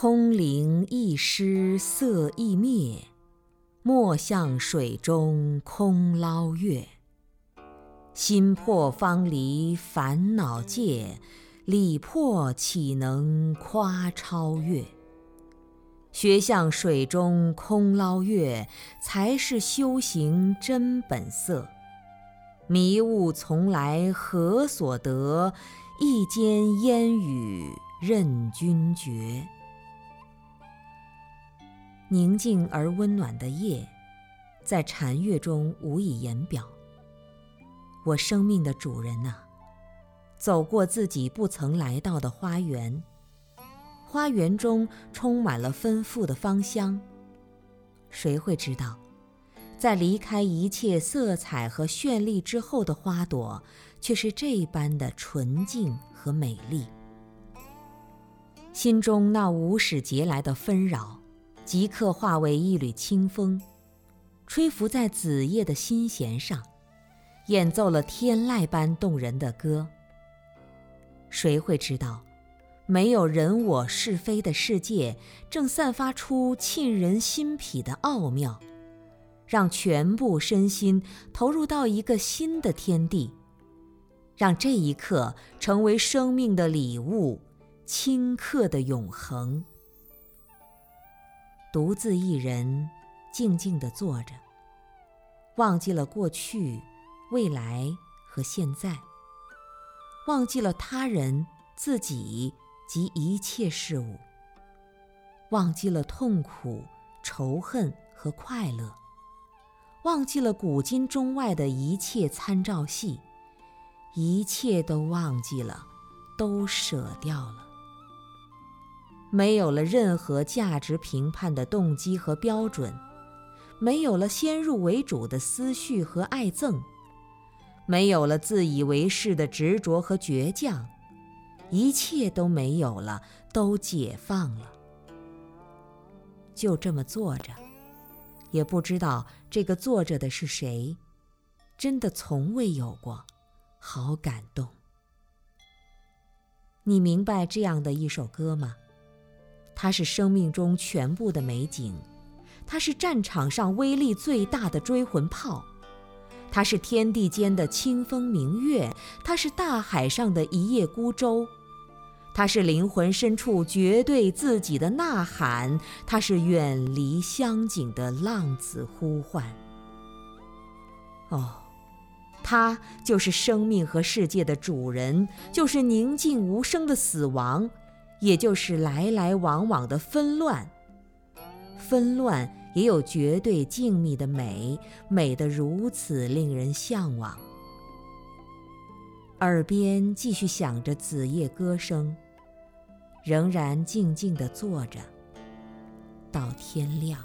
空灵一失色亦灭，莫向水中空捞月。心破方离烦恼界，理破岂能夸超越？学向水中空捞月，才是修行真本色。迷雾从来何所得？一间烟雨任君绝。宁静而温暖的夜，在禅悦中无以言表。我生命的主人呐，走过自己不曾来到的花园。花园中充满了丰富的芳香，谁会知道，在离开一切色彩和绚丽之后的花朵，却是这般的纯净和美丽？心中那无始劫来的纷扰，即刻化为一缕清风，吹拂在子夜的心弦上，演奏了天籁般动人的歌。谁会知道？没有人我是非的世界，正散发出沁人心脾的奥妙，让全部身心投入到一个新的天地，让这一刻成为生命的礼物，顷刻的永恒。独自一人，静静地坐着，忘记了过去、未来和现在，忘记了他人、自己。及一切事物，忘记了痛苦、仇恨和快乐，忘记了古今中外的一切参照系，一切都忘记了，都舍掉了，没有了任何价值评判的动机和标准，没有了先入为主的思绪和爱憎，没有了自以为是的执着和倔强。一切都没有了，都解放了。就这么坐着，也不知道这个坐着的是谁，真的从未有过，好感动。你明白这样的一首歌吗？它是生命中全部的美景，它是战场上威力最大的追魂炮，它是天地间的清风明月，它是大海上的一叶孤舟。它是灵魂深处绝对自己的呐喊，它是远离乡景的浪子呼唤。哦，它就是生命和世界的主人，就是宁静无声的死亡，也就是来来往往的纷乱。纷乱也有绝对静谧的美，美得如此令人向往。耳边继续响着子夜歌声。仍然静静地坐着，到天亮。